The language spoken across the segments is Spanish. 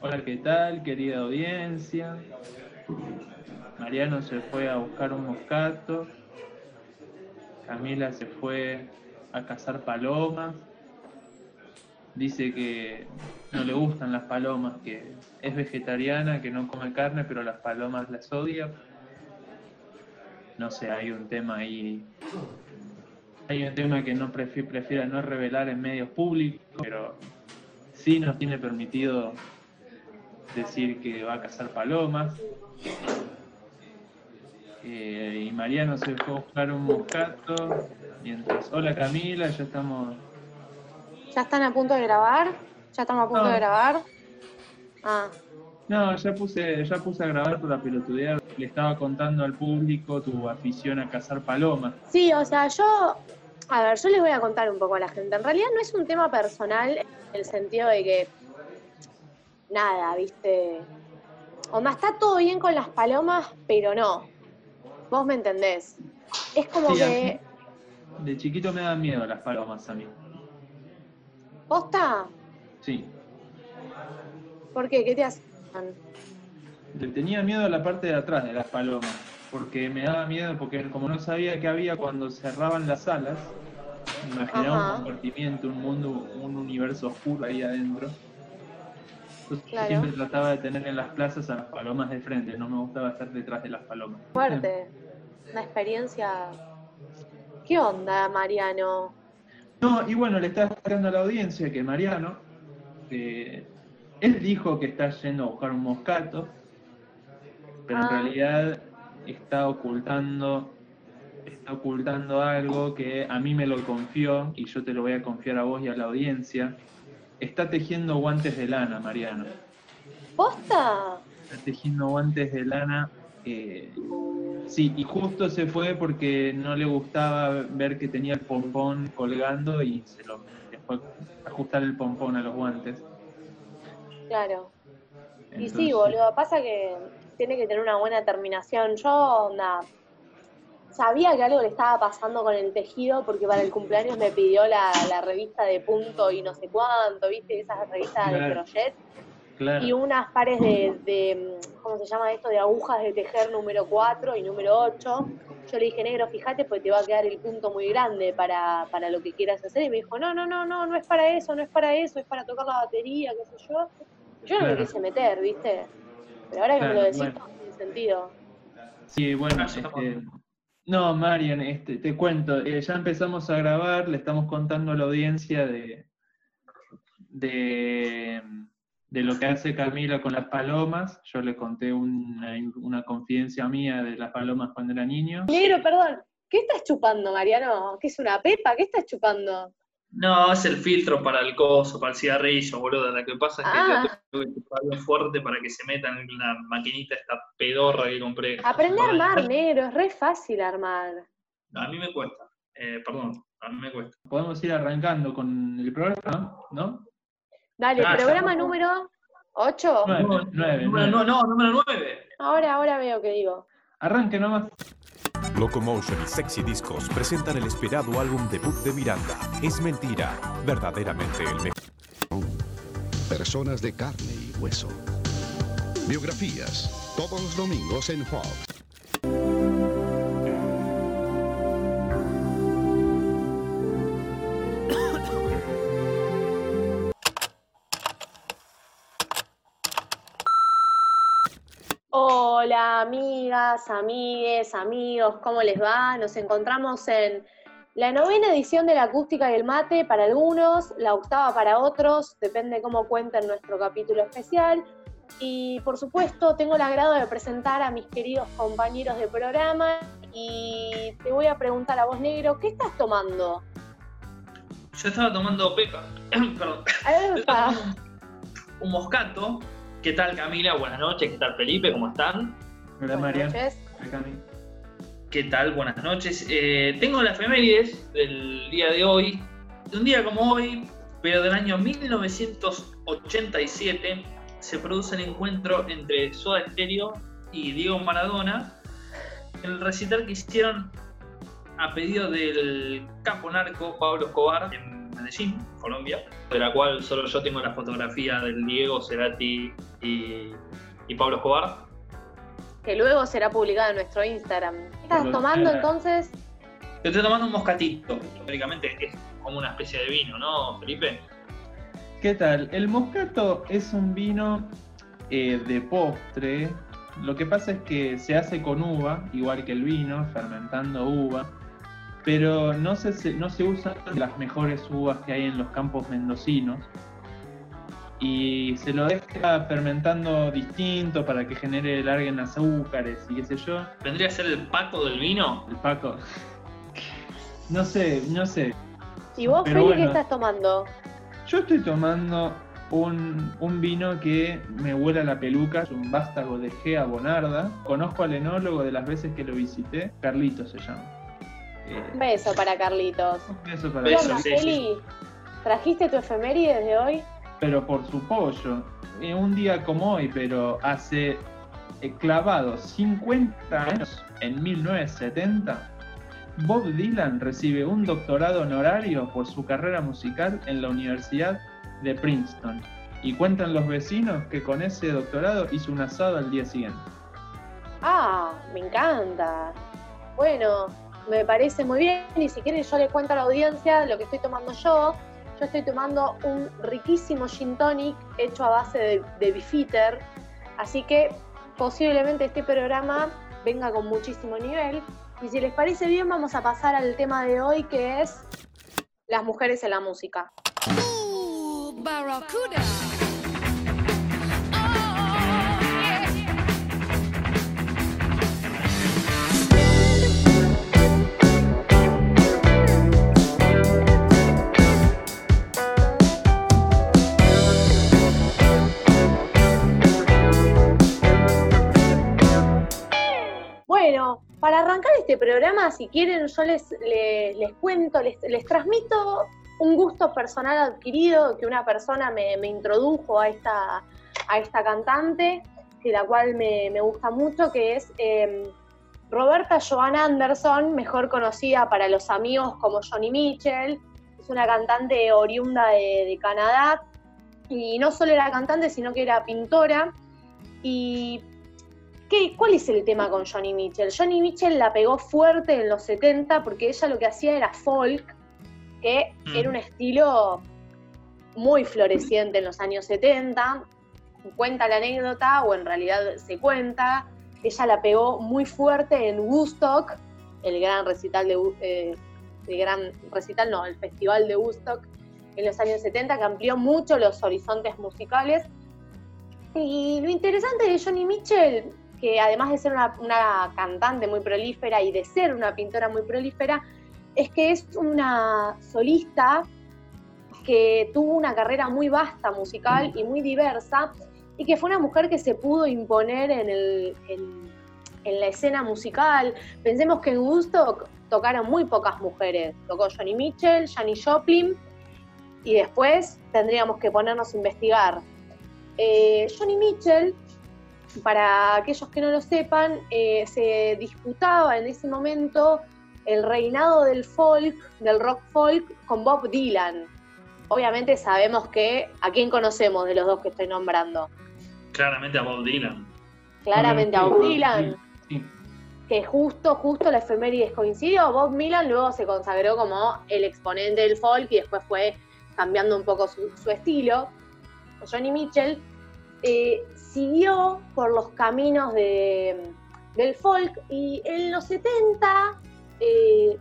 Hola, ¿qué tal, querida audiencia? Mariano se fue a buscar un moscato. Camila se fue a cazar palomas. Dice que no le gustan las palomas, que es vegetariana, que no come carne, pero las palomas las odia. No sé, hay un tema ahí. Hay un tema que no prefiere no revelar en medios públicos, pero sí nos tiene permitido decir que va a cazar palomas. Eh, y Mariano se fue a buscar un moscato. Mientras, hola Camila, ya estamos. ¿Ya están a punto de grabar? ¿Ya estamos a punto No. de grabar? Ah, No, ya puse, ya puse a grabar por la pelotudear. Le estaba contando al público tu afición a cazar palomas. sí, o sea, yo, a ver, yo les voy a contar un poco a la gente. En realidad no es un tema personal en el sentido de que, nada, viste, o más está todo bien con las palomas, pero no. Vos me entendés. Es como Sí, que, De chiquito me daban miedo las palomas a mí. ¿posta? Sí. ¿Por qué? ¿Qué te hacen? Le tenía miedo a la parte de atrás de las palomas, porque me daba miedo, porque como no sabía qué había cuando cerraban las alas, imaginaba Ajá. un compartimiento, un mundo, un universo oscuro ahí adentro. Entonces Claro. siempre trataba de tener en las plazas a las palomas de frente, no me gustaba estar detrás de las palomas. Fuerte. Una experiencia. ¿Qué onda, Mariano? No, y bueno, le estaba explicando a la audiencia que Mariano, eh, él dijo que está yendo a buscar un moscato, pero en Ah. realidad está ocultando, está ocultando algo que a mí me lo confió y yo te lo voy a confiar a vos y a la audiencia. Está tejiendo guantes de lana, Mariano. ¿Posta? Está tejiendo guantes de lana. eh, sí, y justo se fue porque no le gustaba ver que tenía el pompón colgando y se lo dejó ajustar el pompón a los guantes. Claro. Y sí, boludo, pasa que tiene que tener una buena terminación. Yo, onda, sabía que algo le estaba pasando con el tejido porque para el cumpleaños me pidió la, la revista de punto y no sé cuánto, ¿viste? Esas revistas de crochet. Claro, Y unas pares de, de, ¿cómo se llama esto? De agujas de tejer número 4 y número 8. Yo le dije, negro, fíjate, pues te va a quedar el punto muy grande para, para lo que quieras hacer. Y me dijo, no, no, no, no, no es para eso, no es para eso, es para tocar la batería, qué sé yo. Yo no me quise meter, ¿viste? Pero ahora que me lo decís, bueno. tiene sentido. sí, bueno, este, no, Marian, este, te cuento, eh, ya empezamos a grabar, le estamos contando a la audiencia de, de, de lo que hace Camila con las palomas. Yo le conté una, una confidencia mía de las palomas cuando era niño. Negro, perdón, ¿qué estás chupando, Mariano? ¿Qué es una pepa? ¿Qué estás chupando? No, es el filtro para el coso, para el cigarrillo, boludo. Lo que pasa es que Ah. yo tengo que fuerte para que se metan en la maquinita esta pedorra que compré. Aprende a armar, negro, es re fácil armar. No, a mí me cuesta. Eh, perdón, a mí me cuesta. Podemos ir arrancando con el programa, ¿no? Dale, Ah, ya. programa número 8. Nueve, nueve, Número, nueve. no, no, número 9. Ahora, ahora veo que digo. Arranque nomás. Locomotion y Sexy Discos presentan el esperado álbum debut de Miranda. Es mentira, verdaderamente el mejor. Personas de carne y hueso. Biografías, todos los domingos en Fox. Hola, amigas, amigues, amigos, ¿cómo les va? Nos encontramos en la novena edición de la acústica y el mate para algunos, la octava para otros, depende cómo cuenten nuestro capítulo especial. Y por supuesto, tengo el agrado de presentar a mis queridos compañeros de programa y te voy a preguntar a vos, negro, ¿qué estás tomando? Yo estaba tomando pepa. Perdón. Un moscato. ¿Qué tal Camila? Buenas noches. ¿Qué tal Felipe? ¿Cómo están? Hola, Cami. ¿Qué tal? Buenas noches. Eh, tengo la efemérides del día de hoy, de un día como hoy, pero del año 1987, se produce el encuentro entre Soda Stereo y Diego Maradona el recital que hicieron a pedido del capo narco Pablo Escobar en Medellín, Colombia, de la cual solo yo tengo la fotografía del Diego, Cerati y, y Pablo Escobar. Que luego será publicada en nuestro Instagram. ¿Qué estás tomando eh, entonces? Yo estoy tomando un moscatito, teóricamente es como una especie de vino, ¿no, Felipe? ¿Qué tal? El moscato es un vino eh, de postre. Lo que pasa es que se hace con uva, igual que el vino, fermentando uva, pero no se, no se usan las mejores uvas que hay en los campos mendocinos. Y se lo deja fermentando distinto para que genere larguen azúcares y qué sé yo. ¿Vendría a ser el Paco del vino? El Paco. No sé, no sé. ¿Y vos, Feli, qué bueno. estás tomando? Yo estoy tomando un, un vino que me huele a la peluca, es un vástago de Gea Bonarda. Conozco al enólogo de las veces que lo visité, Carlitos se llama. Eh, Un beso para Carlitos. un beso para ¿Qué Beso, onda, Carlitos. sí, sí. Feli? ¿Trajiste tu efeméride de hoy? Pero por su pollo. Eh, un día como hoy, pero hace eh, clavados 50 años, en 1970, Bob Dylan recibe un doctorado honorario por su carrera musical en la Universidad de Princeton. Y cuentan los vecinos que con ese doctorado hizo un asado al día siguiente. Ah, me encanta. Bueno, me parece muy bien y si quieren yo le cuento a la audiencia lo que estoy tomando yo. Yo estoy tomando un riquísimo gin tonic hecho a base de, de así que posiblemente este programa venga con muchísimo nivel. Y si les parece bien vamos a pasar al tema de hoy que es las mujeres en la música. Este programa, si quieren, yo les, les, cuento, les, les transmito un gusto personal adquirido que una persona me, me introdujo a esta, a esta cantante, que la cual me, me gusta mucho, que es eh, Roberta Joan Anderson, mejor conocida para los amigos como Johnny Mitchell. Es una cantante oriunda de, de Canadá y no solo era cantante, sino que era pintora. Y ¿Qué, ¿Cuál es el tema con Johnny Mitchell? Johnny Mitchell la pegó fuerte en los 70 porque ella lo que hacía era folk, que Mm. era un estilo muy floreciente en los años 70. Cuenta la anécdota, o en realidad se cuenta, ella la pegó muy fuerte en Woodstock, el gran recital de eh, el gran recital, no, el festival de Woodstock en los años 70, que amplió mucho los horizontes musicales. Y lo interesante de Johnny Mitchell, que además de ser una, cantante muy prolífera y de ser una pintora muy prolífera, es que es una solista que tuvo una carrera muy vasta musical y muy diversa y que fue una mujer que se pudo imponer en, el- en la escena musical. Pensemos que en Woodstock tocaron muy pocas mujeres. Tocó Johnny Mitchell, Janis Joplin y después tendríamos que ponernos a investigar. Eh, Johnny Mitchell, para aquellos que no lo sepan, eh, se disputaba en ese momento el reinado del folk, del rock folk, con Bob Dylan. Obviamente sabemos que a quién conocemos de los dos que estoy nombrando. Claramente a Bob Dylan. Claramente a Bob Dylan, sí. que justo, justo la efemérides coincidió. Bob Dylan luego se consagró como el exponente del folk y después fue cambiando un poco su, su estilo. Johnny Mitchell eh, siguió por los caminos de- del folk y en los 70 eh,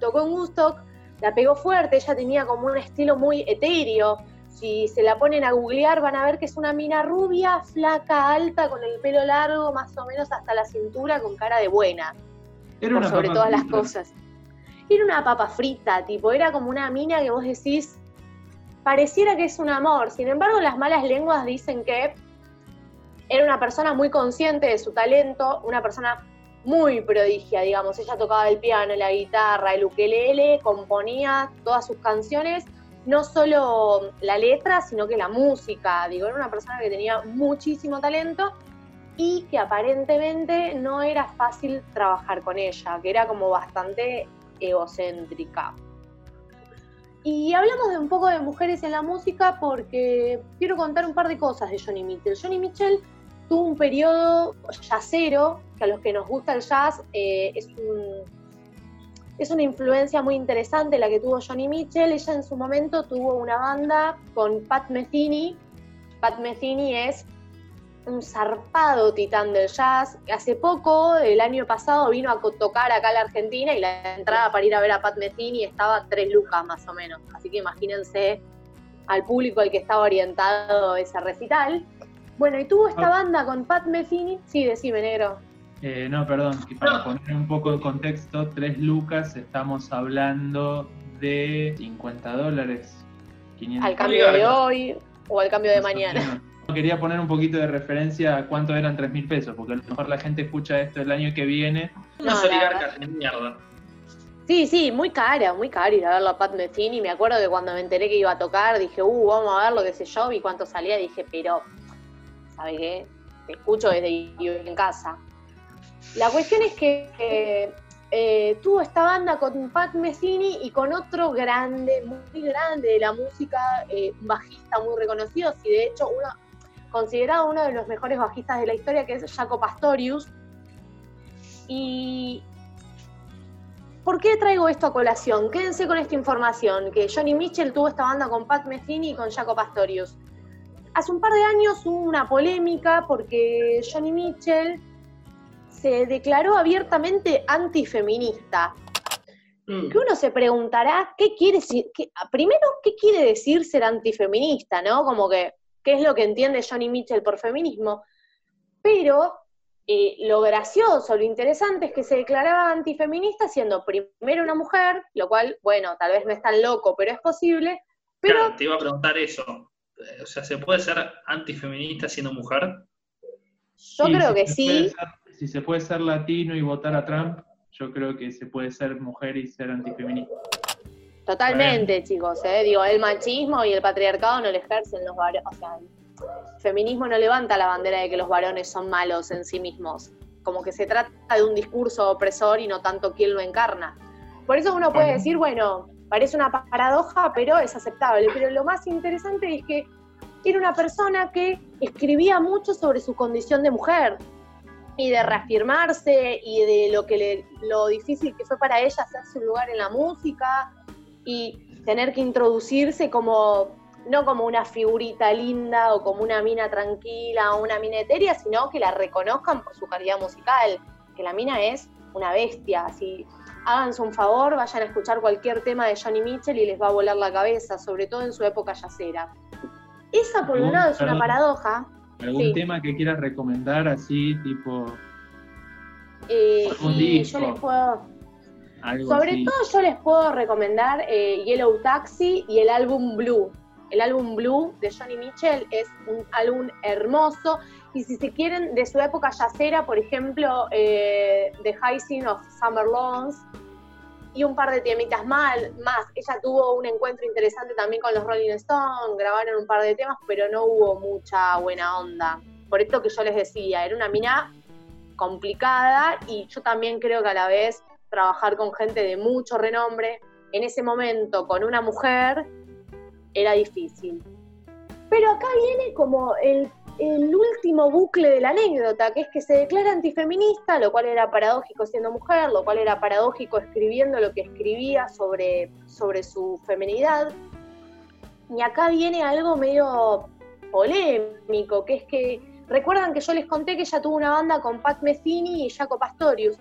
tocó en Woodstock, la pegó fuerte, ella tenía como un estilo muy etéreo. Si se la ponen a googlear van a ver que es una mina rubia, flaca, alta, con el pelo largo, más o menos hasta la cintura, con cara de buena Era una sobre papa todas las frita. cosas. Era una papa frita, tipo, era como una mina que vos decís, pareciera que es un amor. Sin embargo, las malas lenguas dicen que era una persona muy consciente de su talento, una persona muy prodigia, digamos. Ella tocaba el piano, la guitarra, el ukelele, componía todas sus canciones, no solo la letra, sino que la música. Digo, era una persona que tenía muchísimo talento y que aparentemente no era fácil trabajar con ella, que era como bastante egocéntrica. Y hablamos de un poco de mujeres en la música porque quiero contar un par de cosas de Johnny Mitchell. Johnny Mitchell tuvo un periodo jazzero, que a los que nos gusta el jazz eh, es, es una influencia muy interesante la que tuvo Johnny Mitchell. Ella en su momento tuvo una banda con Pat Metheny. Pat Metheny es un zarpado titán del jazz. Hace poco, el año pasado, vino a tocar acá a la Argentina y la entrada para ir a ver a Pat Metheny estaba tres lucas más o menos. Así que imagínense al público al que estaba orientado ese recital. Bueno, y tuvo esta Ah. banda con Pat Metheny. Sí, decime, negro. Eh, no, perdón, que para poner un poco de contexto, 3 lucas, estamos hablando de 50 dólares. 500 Al cambio de hoy o al cambio de mañana. menos. Quería poner un poquito de referencia a cuánto eran 3 mil pesos, porque a lo mejor la gente escucha esto el año que viene. No, oligarcas de mierda. Sí, sí, muy cara, muy cara ir a verlo a Pat Metheny. Me acuerdo que cuando me enteré que iba a tocar, dije, uh, vamos a verlo, qué sé yo, vi cuánto salía, dije, pero, ¿sabe qué? Te escucho desde en casa. La cuestión es que eh, eh, tuvo esta banda con Pat Metheny y con otro grande, muy grande de la música, eh, un bajista muy reconocido, y de hecho uno considerado uno de los mejores bajistas de la historia, que es Jaco Pastorius. Y ¿Por qué traigo esto a colación? Quédense con esta información, que Johnny Mitchell tuvo esta banda con Pat Metheny y con Jaco Pastorius. Hace un par de años hubo una polémica porque Johnny Mitchell se declaró abiertamente antifeminista. Mm. Que uno se preguntará, ¿qué quiere decir? qué- primero, ¿qué quiere decir ser antifeminista? ¿No? Como que, ¿qué es lo que entiende Johnny Mitchell por feminismo? Pero eh, lo gracioso, lo interesante es que se declaraba antifeminista siendo primero una mujer, lo cual, bueno, tal vez no es tan loco, pero es posible. Pero Claro, te iba a preguntar eso. O sea, ¿se puede ser antifeminista siendo mujer? yo creo si que sí. ser- si se puede ser latino y votar a Trump, yo creo que se puede ser mujer y ser antifeminista. Totalmente, chicos, ¿eh? Digo, el machismo y el patriarcado no lo ejercen los varones. O sea, el feminismo no levanta la bandera de que los varones son malos en sí mismos. Como que se trata de un discurso opresor y no tanto quién lo encarna. Por eso uno puede Bueno. decir, bueno, parece una paradoja, pero es aceptable. Pero lo más interesante es que era una persona que escribía mucho sobre su condición de mujer y de reafirmarse y de lo que le- lo difícil que fue para ella hacerse un lugar en la música y tener que introducirse como no como una figurita linda o como una mina tranquila o una mina etérea, sino que la reconozcan por su calidad musical, que la mina es una bestia, así háganse un favor, vayan a escuchar cualquier tema de Johnny Mitchell y les va a volar la cabeza, sobre todo en su época yacera. Esa por un lado es una paradoja, ¿Algún Sí. tema que quieras recomendar así, tipo eh, Algún y disco. yo les puedo, algo Sobre así? todo yo les puedo recomendar eh, Yellow Taxi y el álbum Blue. El álbum Blue de Johnny Mitchell es un álbum hermoso y si se quieren de su época yacera, por ejemplo, eh, The Hyacinth of Summer Lawns y un par de temitas mal, más. Ella tuvo un encuentro interesante también con los Rolling Stones, grabaron un par de temas, pero no hubo mucha buena onda. Por esto que yo les decía, era una mina complicada y yo también creo que a la vez trabajar con gente de mucho renombre, en ese momento con una mujer, era difícil. Pero acá viene como el, el último bucle de la anécdota, que es que se declara antifeminista, lo cual era paradójico siendo mujer, lo cual era paradójico escribiendo lo que escribía sobre, sobre su feminidad. Y acá viene algo medio polémico, que es que recuerdan que yo les conté que ella tuvo una banda con Pat Metheny y Jaco Pastorius.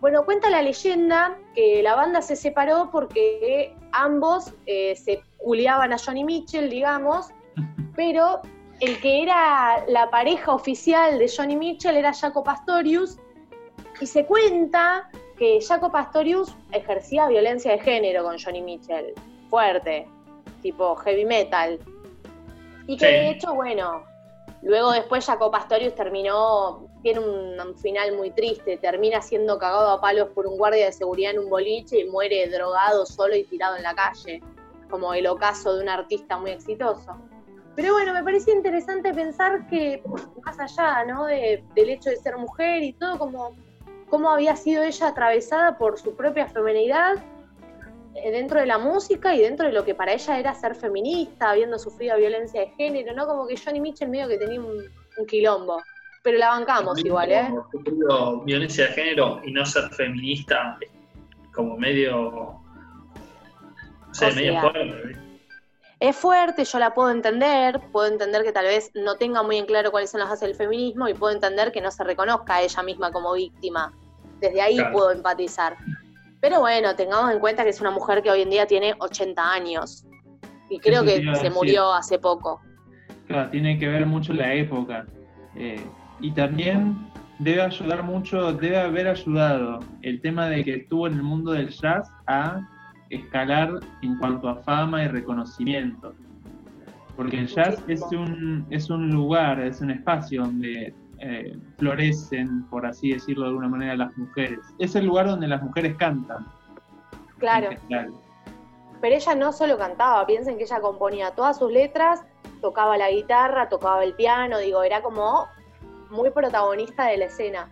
Bueno, cuenta la leyenda que la banda se separó porque ambos eh, se culiaban a Johnny Mitchell, digamos, pero el que era la pareja oficial de Johnny Mitchell era Jaco Pastorius, y se cuenta que Jaco Pastorius ejercía violencia de género con Johnny Mitchell, fuerte, tipo heavy metal. Y que Sí. de hecho, bueno, luego después Jaco Pastorius terminó, tiene un, un final muy triste, termina siendo cagado a palos por un guardia de seguridad en un boliche y muere drogado solo y tirado en la calle, como el ocaso de un artista muy exitoso. Pero bueno, me parecía interesante pensar que más allá ¿no? de- del hecho de ser mujer y todo, como cómo había sido ella atravesada por su propia feminidad eh, dentro de la música y dentro de lo que para ella era ser feminista, habiendo sufrido violencia de género, ¿no? Como que Johnny Mitchell medio que tenía un, un quilombo. Pero la bancamos igual, ¿eh? Sufrido Violencia de género y no ser feminista, como medio. No sé, O medio sea, fuerte. Es fuerte, yo la puedo entender, puedo entender que tal vez no tenga muy en claro cuáles son las bases del feminismo y puedo entender que no se reconozca a ella misma como víctima. Desde ahí Claro. puedo empatizar. Pero bueno, tengamos en cuenta que es una mujer que hoy en día tiene 80 años y creo Eso que se murió hace poco. Claro, tiene que ver mucho la época. Eh, y también debe ayudar mucho, debe haber ayudado el tema de que estuvo en el mundo del jazz a escalar en cuanto a fama y reconocimiento. Porque el jazz es un, es un lugar, es un espacio donde eh, florecen, por así decirlo de alguna manera, las mujeres. Es el lugar donde las mujeres cantan. Claro, pero ella no solo cantaba, piensen que ella componía todas sus letras, tocaba la guitarra, tocaba el piano, digo, era como muy protagonista de la escena.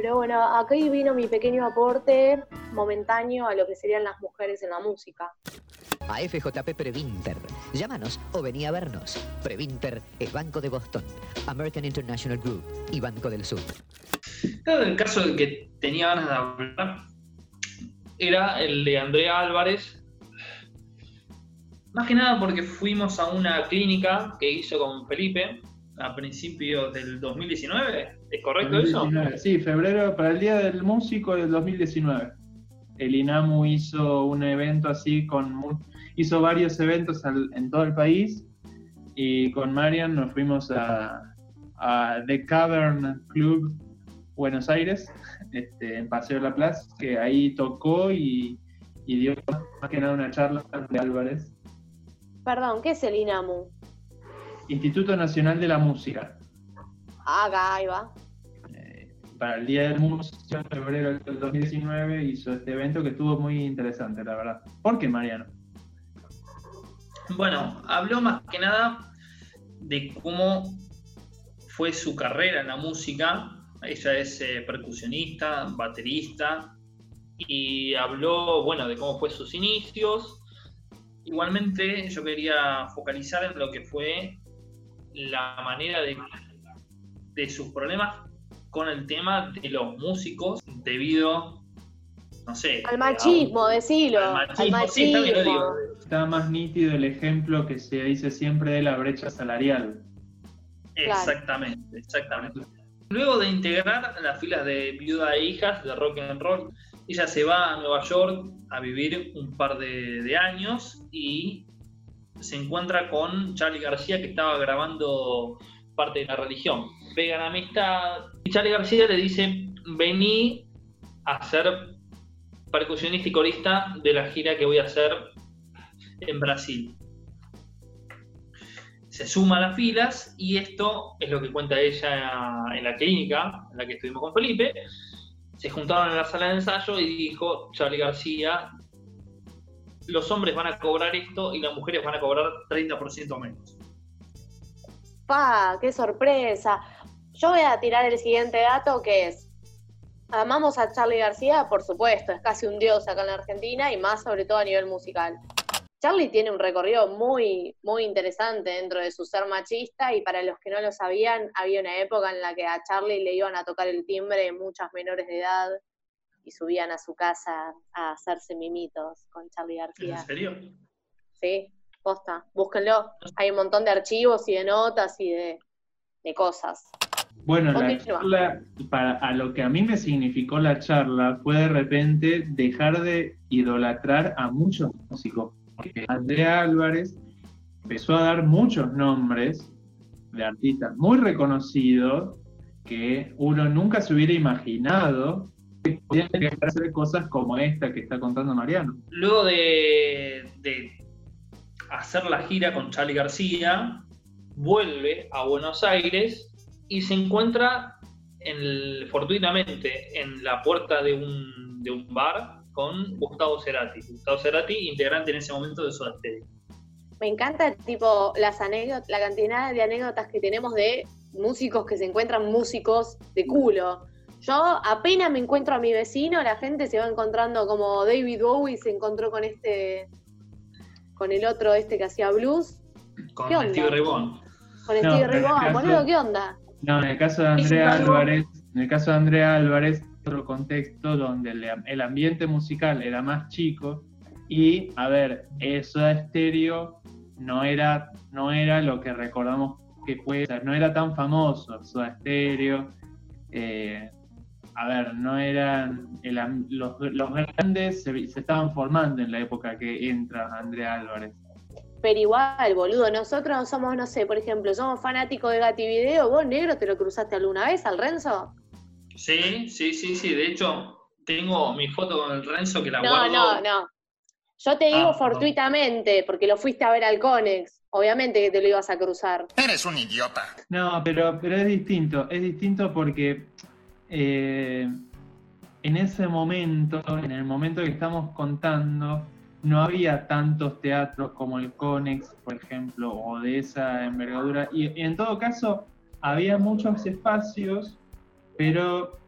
Pero bueno, aquí vino mi pequeño aporte momentáneo a lo que serían las mujeres en la música. A FJP Previnter. Llámanos o vení a vernos. Previnter es Banco de Boston, American International Group y Banco del Sur. Claro, el caso del que tenía ganas de hablar era el de Andrea Álvarez. Más que nada porque fuimos a una clínica que hizo con Felipe a principios del 2019. ¿Es correcto eso? 2019, Sí, febrero, para el Día del Músico del 2019. El INAMU hizo un evento así, con mu- hizo varios eventos al- en todo el país y con Marian nos fuimos a, a The Cavern Club Buenos Aires, este, en Paseo de la Plaza, que ahí tocó y, y dio más que nada una charla de Álvarez. Perdón, ¿qué es el INAMU? Instituto Nacional de la Música. Acá, ahí va. eh, para el Día del Músico en febrero del 2019 hizo este evento que estuvo muy interesante, la verdad. ¿Por qué, Mariano? Bueno, habló más que nada de cómo fue su carrera en la música. Ella es eh, percusionista, baterista, y habló, bueno, de cómo fue sus inicios. Igualmente, yo quería focalizar en lo que fue la manera de, de sus problemas con el tema de los músicos debido, no sé, Al machismo, decilo. al Al machismo, sí, está bien, lo machismo. digo. Está más nítido el ejemplo que se dice siempre de la brecha salarial. Exactamente, exactamente. Luego de integrar las filas de Viuda e Hijas de Rock and Roll, ella se va a Nueva York a vivir un par de, de años y se encuentra con Charlie García que estaba grabando parte de la religión. Pegan amistad y Charlie García le dice, vení a ser percusionista y corista de la gira que voy a hacer en Brasil se suma a las filas y esto es lo que cuenta ella en la clínica en la que estuvimos con Felipe. Se juntaron en la sala de ensayo y dijo Charlie García, los hombres van a cobrar esto y las mujeres van a cobrar 30% menos. Pa, qué sorpresa. Yo voy a tirar el siguiente dato que es, amamos a Charlie García, por supuesto, es casi un dios acá en la Argentina y más sobre todo a nivel musical. Charlie tiene un recorrido muy, muy interesante dentro de su ser machista y para los que no lo sabían, había una época en la que a Charlie le iban a tocar el timbre muchas menores de edad y subían a su casa a hacerse mimitos con Charlie ¿En García. serio? Sí, posta, búsquenlo. Hay un montón de archivos y de notas y de, de cosas. Bueno, la charla, para, a lo que a mí me significó la charla fue de repente dejar de idolatrar a muchos músicos. Porque Andrea Álvarez empezó a dar muchos nombres de artistas muy reconocidos que uno nunca se hubiera imaginado que podían llegar a hacer cosas como esta que está contando Mariano. Luego de, de hacer la gira con Charlie García, vuelve a Buenos Aires y se encuentra en el- fortuitamente en la puerta de un, de un bar con Gustavo Cerati. Gustavo Cerati, integrante en ese momento de Soda Stereo. Me encanta tipo las anécdotas, la cantidad de anécdotas que tenemos de músicos que se encuentran músicos de culo. Yo apenas me encuentro a mi vecino, la gente se va encontrando como David Bowie se encontró con este, con el otro este que hacía blues. Con ¿Qué onda? Steve Vaughan. Con No, Steve Vaughan, caso- boludo, ¿qué onda? No, en el caso de Andrea Álvarez, en el caso de Andrea Álvarez, otro contexto donde el, el ambiente musical era más chico y, a ver, eso de estéreo no era, no era lo que recordamos que fue, o sea, no era tan famoso Soda Stereo. eh, a ver, no eran el los, los grandes se, se estaban formando en la época que entra Andrea Álvarez. Pero igual, boludo, nosotros somos, no sé, por ejemplo, somos fanáticos de Gati Video, vos negro te lo cruzaste alguna vez al Renzo? Sí, sí, sí, sí. De hecho, tengo mi foto con el Renzo que la No, guardo. no, no. Yo te digo Ah, fortuitamente, porque lo fuiste a ver al Conex. Obviamente que te lo ibas a cruzar. Eres un idiota. No, pero, pero es distinto, es distinto porque eh, en ese momento, en el momento que estamos contando, no había tantos teatros como el Conex, por ejemplo, o de esa envergadura. Y, y en todo caso, había muchos espacios, pero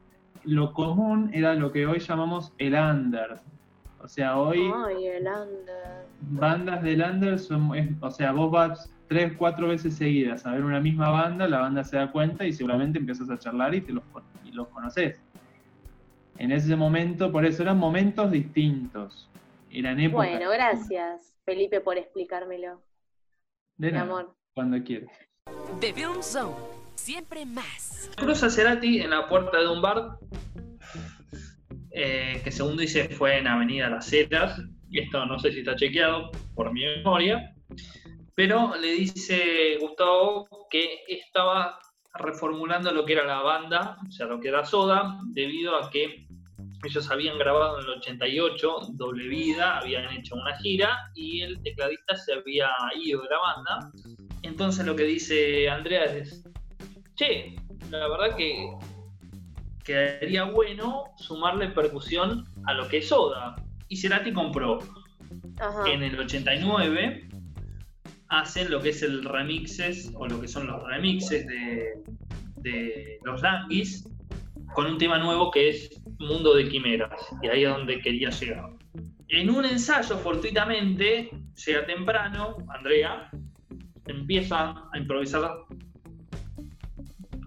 lo común era lo que hoy llamamos el under. O sea, hoy Ay, el under. bandas del under son, es- o sea, vos vas tres, cuatro veces seguidas a ver una misma banda, la banda se da cuenta y seguramente empiezas a charlar y te los, y los conoces. En ese momento, por eso eran momentos distintos. Eran épocas. Bueno, gracias, Felipe, por explicármelo, de mi nada, amor. cuando quieras. The Film Zone. Siempre más. Cruza Cerati en la puerta de un bar eh, que según dice fue en Avenida Las Heras. Esto no sé si está chequeado por mi memoria. Pero le dice Gustavo que estaba reformulando lo que era la banda, o sea, lo que era Soda, debido a que ellos habían grabado en el 88 Doble Vida, habían hecho una gira y el tecladista se había ido de la banda. Entonces lo que dice Andrea es, che, la verdad que quedaría bueno sumarle percusión a lo que es Soda. Y Cerati compró. Ajá. En el 89 hacen lo que es el remixes, o lo que son los remixes de, de los Languis, con un tema nuevo que es Mundo de Quimeras. Y ahí es donde quería llegar. En un ensayo, fortuitamente, llega temprano, Andrea, empieza a improvisar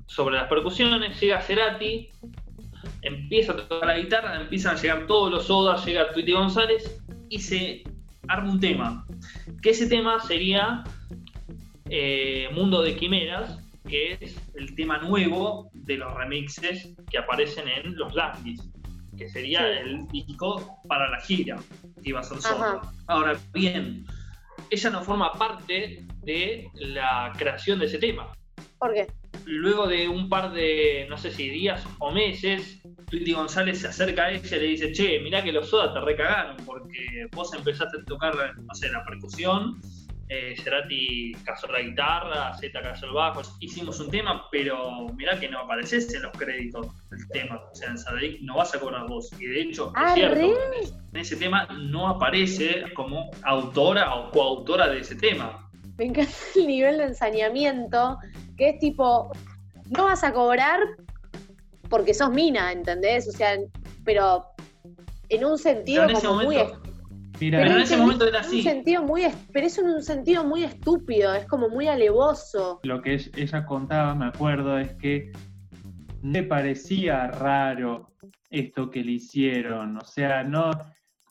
sobre las percusiones, llega Cerati, empieza a tocar la guitarra, empiezan a llegar todos los sodas, llega Tweety González y se arma un tema. Que ese tema sería eh, Mundo de Quimeras, que es el tema nuevo de los remixes que aparecen en Los Languis, que sería Sí. el disco para la gira que iba a ser. Ajá. Ahora bien, ella no forma parte de la creación de ese tema ¿Por qué? luego de un par de, no sé si días o meses, Tweety González se acerca a ella y le dice, che, mirá que los Soda te recagaron porque vos empezaste a tocar, no sé, la percusión, eh, Cerati cazó la guitarra, Z cazó el bajo, hicimos un tema, pero mirá que no apareces en los créditos del tema, o sea, en Sadaic no vas a cobrar vos, y de hecho, es Ah, cierto, en ese tema no aparece como autora o coautora de ese tema. Me encanta el nivel de ensañamiento, que es tipo, no vas a cobrar porque sos mina, ¿entendés? O sea, pero en un sentido Pero en ese como muy... Mira, pero en en ese momento era en un así. sentido muy, pero es en un sentido muy estúpido, es como muy alevoso. lo que ella- contaba, me acuerdo, es que no le parecía raro esto que le hicieron. O sea, no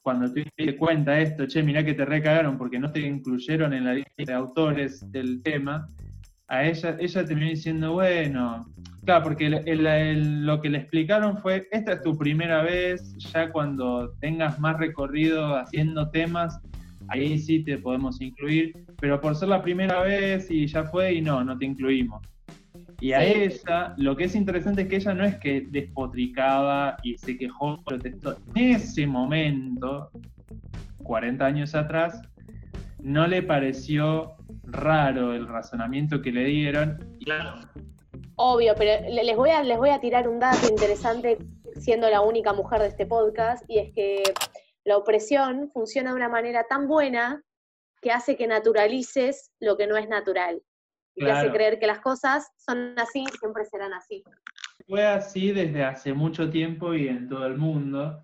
cuando tú te cuenta esto, che, mirá que te recagaron porque no te incluyeron en la lista de autores del tema, a ella, ella terminó diciendo, bueno, claro, porque el- el- el- lo que le explicaron fue, esta es tu primera vez, ya cuando tengas más recorrido haciendo temas, ahí sí te podemos incluir, pero por ser la primera vez y ya fue y no, no te incluimos. Y a ella, lo que es interesante es que ella no es que despotricaba y se quejó, protestó. En ese momento, 40 años atrás, no le pareció raro el razonamiento que le dieron. Claro. Obvio, pero le- les voy, a, les voy a tirar un dato interesante siendo la única mujer de este podcast, y es que la opresión funciona de una manera tan buena que hace que naturalices lo que no es natural. Y te hace creer que las cosas son así, siempre serán así. fue así desde hace mucho tiempo y en todo el mundo.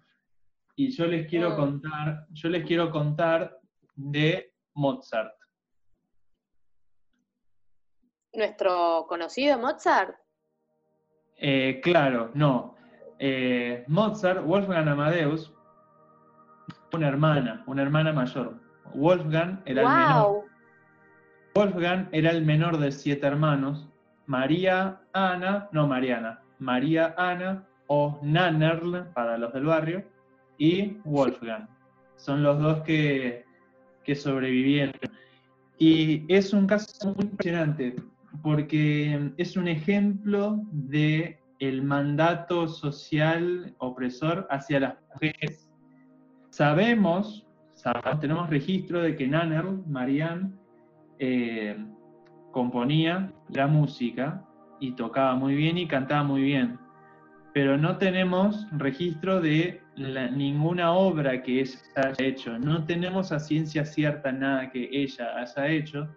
Y yo les quiero Mm. contar, yo les quiero contar de Mozart. Nuestro conocido Mozart. Eh, claro, no. Eh, Mozart, Wolfgang Amadeus, una hermana, una hermana mayor. Wolfgang era el menor. Wolfgang era el menor de siete hermanos. María Ana, no Mariana, María Ana o Nannerl para los del barrio y Wolfgang. Son los dos que, que sobrevivieron. Y es un caso muy impresionante porque es un ejemplo de el mandato social opresor hacia las mujeres. Sabemos, sabemos tenemos registro de que Nannerl, Marianne, eh, componía la música y tocaba muy bien y cantaba muy bien, pero no tenemos registro de la- ninguna obra que ella haya hecho, no tenemos a ciencia cierta nada que ella haya hecho,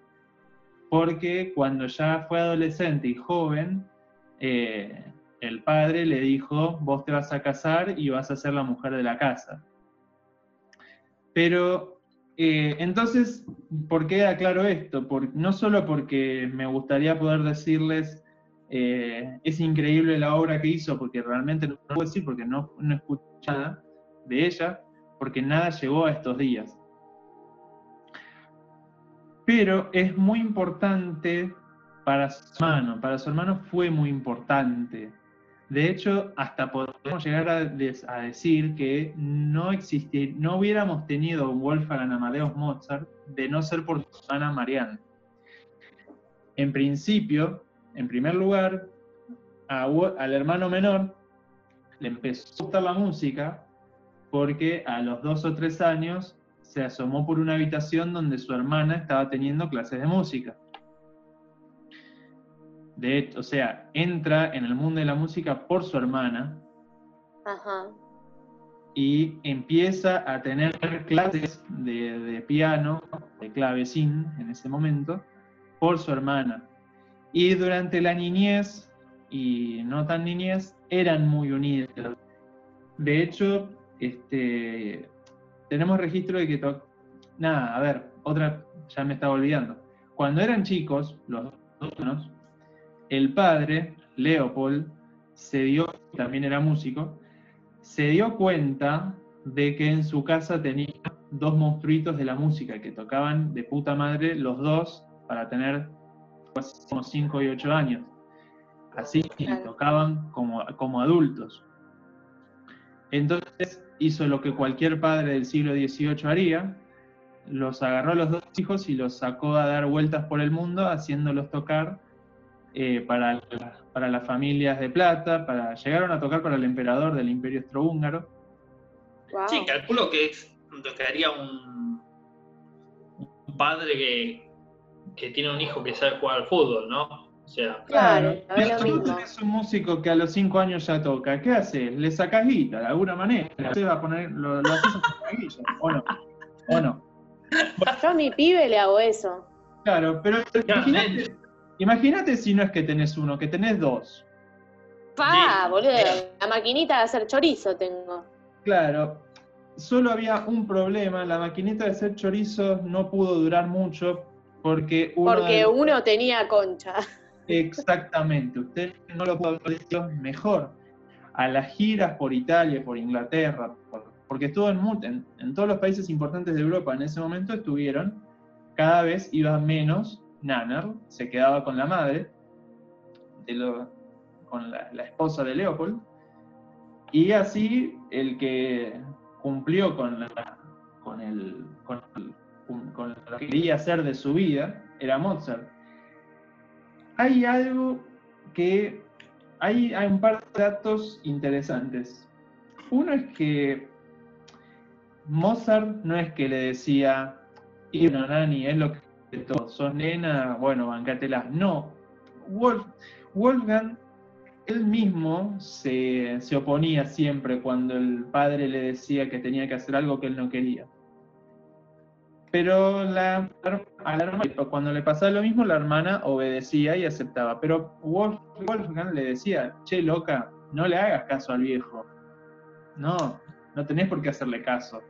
porque cuando ya fue adolescente y joven, eh, el padre le dijo, vos te vas a casar y vas a ser la mujer de la casa. Pero eh, entonces, ¿por qué aclaro esto? Por- no solo porque me gustaría poder decirles, eh, es increíble la obra que hizo, porque realmente no puedo decir porque no, no escuché nada de ella, porque nada llegó a estos días. Pero es muy importante para su hermano, para su hermano fue muy importante. De hecho, hasta podemos llegar a, a decir que no existir, no hubiéramos tenido Wolfgang Amadeus Mozart de no ser por su hermana Marianne. En principio, en primer lugar, a al hermano menor le empezó a gustar la música porque a los dos o tres años se asomó por una habitación donde su hermana estaba teniendo clases de música. De hecho, o sea, entra en el mundo de la música por su hermana Ajá. y empieza a tener clases de, de piano, de clavecín en ese momento, por su hermana. Y durante la niñez y no tan niñez, eran muy unidos. De hecho, este, tenemos registro de que... to- Nada, a ver, otra, ya me estaba olvidando. Cuando eran chicos, los dos hermanos, el padre, Leopold, se dio, también era músico, se dio cuenta de que en su casa tenía dos monstruitos de la música que tocaban de puta madre los dos para tener pues, como 5 y 8 años. Así Claro. tocaban como, como adultos. Entonces hizo lo que cualquier padre del siglo XVIII haría, los agarró a los dos hijos y los sacó a dar vueltas por el mundo haciéndolos tocar eh, para, la- para las familias de plata, para, llegaron a tocar para el emperador del imperio austrohúngaro. Wow. Sí, calculo que es lo que haría un, un padre que, que tiene un hijo que sabe jugar al fútbol, ¿no? O sea, Claro, lo tú tenés un músico que a los 5 años ya toca, ¿qué haces? Le sacás guita de alguna manera, se va a poner, lo, lo haces a guilla, ¿o no? ¿O no? Yo a mi pibe le hago eso. Claro, pero imagínate, imagínate si no es que tenés uno, que tenés dos. Pa, Sí. boludo, la maquinita de hacer chorizo tengo. Claro, solo había un problema, la maquinita de hacer chorizos no pudo durar mucho porque uno Porque de- uno tenía concha. Exactamente, usted no lo puede dicho mejor. A las giras por Italia, por Inglaterra, por- porque estuvo en, todos los países importantes de Europa en ese momento estuvieron, cada vez iba menos Nanner, se quedaba con la madre, con la, esposa de Leopold, y así el que cumplió con, la- con, el- con lo que quería hacer de su vida era Mozart hay algo que hay, hay un par de datos interesantes. Uno es que Mozart no es que le decía, y no, Nani, es lo que todo, sos nena, bueno, bancatela. No, Wolf- Wolfgang, él mismo se, se oponía siempre cuando el padre le decía que tenía que hacer algo que él no quería. Pero la, a la hermana, cuando le pasaba lo mismo, la hermana obedecía y aceptaba. Pero Wolf- Wolfgang le decía, che, loca, no le hagas caso al viejo. No, no tenés por qué hacerle caso.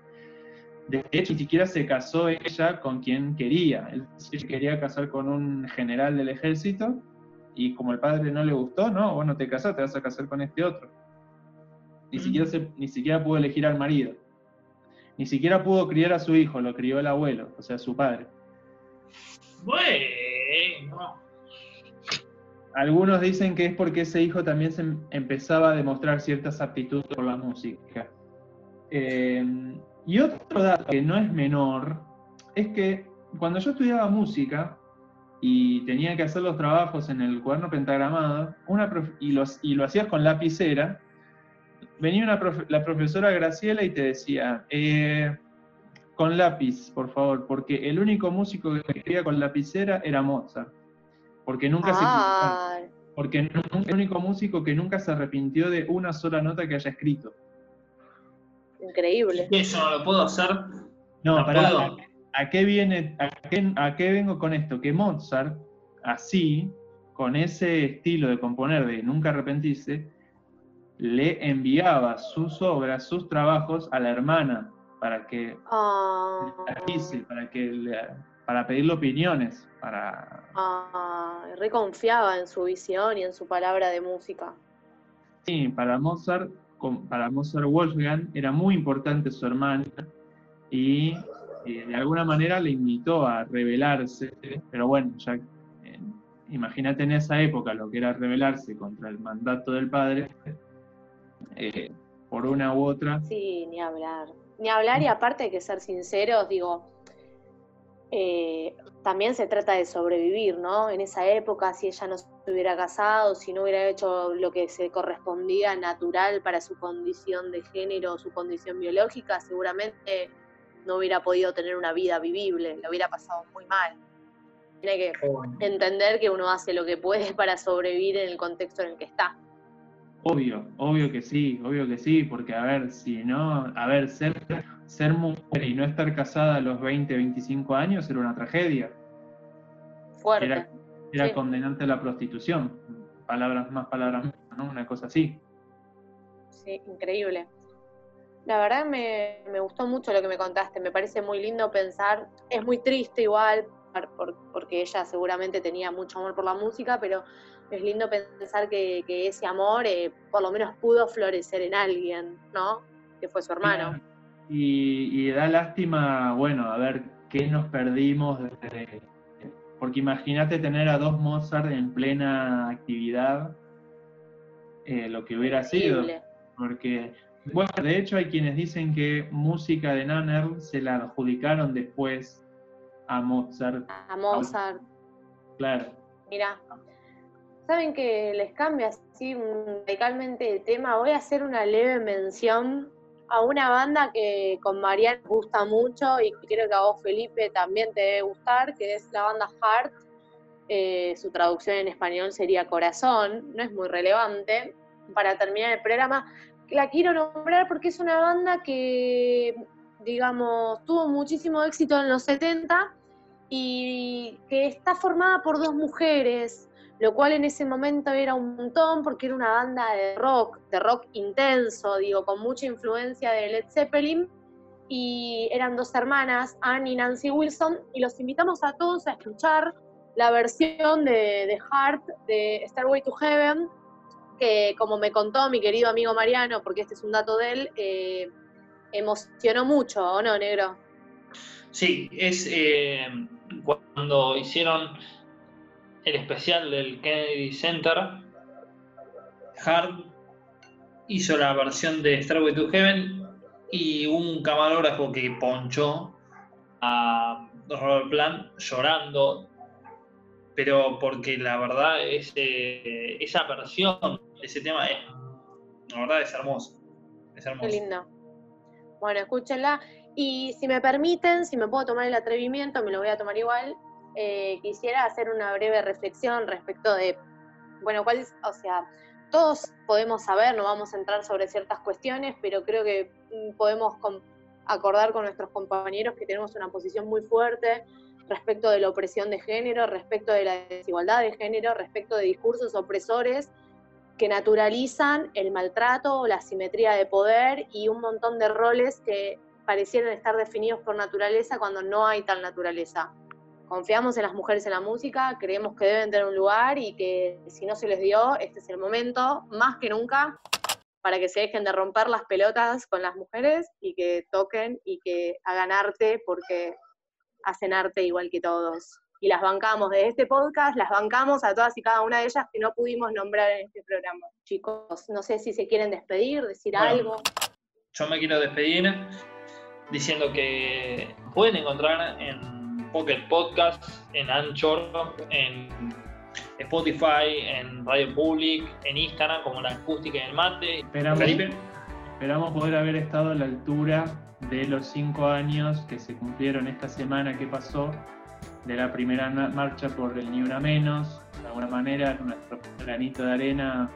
De hecho, ni siquiera se casó ella con quien quería. Él quería casar con un general del ejército y como el padre no le gustó, no, vos no te casás, te vas a casar con este otro. Ni, Mm. siquiera, se- ni siquiera pudo elegir al marido. Ni siquiera pudo criar a su hijo, lo crió el abuelo, o sea, su padre. Bueno. Algunos dicen que es porque ese hijo también se em- empezaba a demostrar ciertas aptitudes por la música. Eh, y otro dato que no es menor es que cuando yo estudiaba música y tenía que hacer los trabajos en el cuaderno pentagramado una y, los, y lo hacías con lapicera, venía una profe- la profesora Graciela y te decía, eh, con lápiz, por favor, porque el único músico que escribía con lapicera era Mozart. Porque nunca se Ah, porque el único músico que nunca se arrepintió de una sola nota que haya escrito. increíble. Eso no lo puedo hacer. No, No pará, puedo. ¿a, a qué viene, a qué, a qué vengo con esto? Que Mozart, así, con ese estilo de componer de nunca arrepentirse, le enviaba sus obras, sus trabajos a la hermana para que la dice, para que le- para pedirle opiniones, para ah, reconfiaba en su visión y en su palabra de música. Sí, para Mozart, para Mozart Wolfgang era muy importante su hermana y eh, de alguna manera le invitó a rebelarse, pero bueno, ya eh, imagínate en esa época lo que era rebelarse contra el mandato del padre, eh, por una u otra. Sí, ni hablar. Ni hablar y aparte hay que ser sinceros, digo, eh, también se trata de sobrevivir, ¿no? En esa época, si ella no se hubiera casado, si no hubiera hecho lo que se correspondía natural para su condición de género, su condición biológica, seguramente no hubiera podido tener una vida vivible, lo hubiera pasado muy mal. Tiene que entender que uno hace lo que puede para sobrevivir en el contexto en el que está. Obvio, obvio que sí, obvio que sí, porque a ver, si no, a ver, ser, ser mujer y no estar casada a los 20, 25 años era una tragedia. Fuerte. Era, era Sí. condenarte a la prostitución. Palabras más, palabras menos, ¿no? Una cosa así. Sí, increíble. La verdad me, me gustó mucho lo que me contaste, me parece muy lindo pensar, es muy triste igual, por- por- porque ella seguramente tenía mucho amor por la música, pero es lindo pensar que, que ese amor eh, por lo menos pudo florecer en alguien, ¿no? Que fue su hermano. Y, y da lástima, bueno, a ver qué nos perdimos. desde- porque imagínate tener a dos Mozart en plena actividad, eh, lo que hubiera sido. Porque, bueno, de hecho hay quienes dicen que música de Nanner se la adjudicaron después a Mozart, A Mozart, claro. mira. ¿Saben que les cambia así radicalmente de tema? Voy a hacer una leve mención a una banda que con Mariana gusta mucho y que creo que a vos, Felipe, también te debe gustar, que es la banda Heart. Eh, su traducción en español sería Corazón, no es muy relevante. Para terminar el programa, la quiero nombrar porque es una banda que, digamos, tuvo muchísimo éxito en los 70 y que está formada por dos mujeres, lo cual en ese momento era un montón porque era una banda de rock, de rock intenso, digo, con mucha influencia de Led Zeppelin. Y eran dos hermanas, Anne y Nancy Wilson, y los invitamos a todos a escuchar la versión de, de Heart de Starway to Heaven, que como me contó mi querido amigo Mariano, porque este es un dato de él, eh, emocionó mucho, ¿o no, negro? Sí, es eh, cuando hicieron el especial del Kennedy Center, Hart hizo la versión de Starway to Heaven y un camarógrafo que ponchó a Robert Plant llorando, pero porque la verdad es, eh, esa versión de ese tema es, la verdad es hermoso. Es Qué hermoso. lindo. Bueno, escúchenla. Y si me permiten, si me puedo tomar el atrevimiento, me lo voy a tomar igual. eh, quisiera hacer una breve reflexión respecto de, bueno, cuál es, o sea, todos podemos saber, no vamos a entrar sobre ciertas cuestiones, pero creo que mm, podemos acordar con nuestros compañeros que tenemos una posición muy fuerte respecto de la opresión de género, respecto de la desigualdad de género, respecto de discursos opresores que naturalizan el maltrato, la asimetría de poder y un montón de roles que parecieran estar definidos por naturaleza cuando no hay tal naturaleza. Confiamos en las mujeres en la música, creemos que deben tener un lugar y que si no se les dio, este es el momento, más que nunca, para que se dejen de romper las pelotas con las mujeres y que toquen y que hagan arte porque hacen arte igual que todos. Y las bancamos de este podcast, las bancamos a todas y cada una de ellas que no pudimos nombrar en este programa. Chicos, no sé si se quieren despedir, decir algo. Yo me quiero despedir diciendo que pueden encontrar en Pocket Podcast, en Anchor, en Spotify, en Radio Public, en Instagram como la acústica y el mate. Esperamos, esperamos poder haber estado a la altura de los cinco años que se cumplieron esta semana que pasó de la primera marcha por el Ni Una Menos. De alguna manera, nuestro granito de arena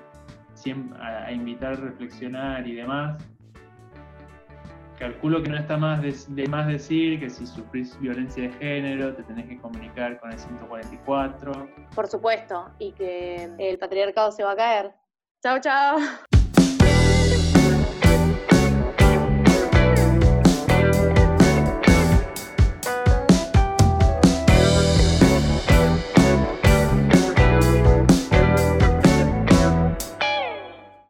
a invitar a reflexionar y demás. Calculo que no está más de, más decir que si sufrís violencia de género te tenés que comunicar con el 144. Por supuesto, y que el patriarcado se va a caer. Chao, chao.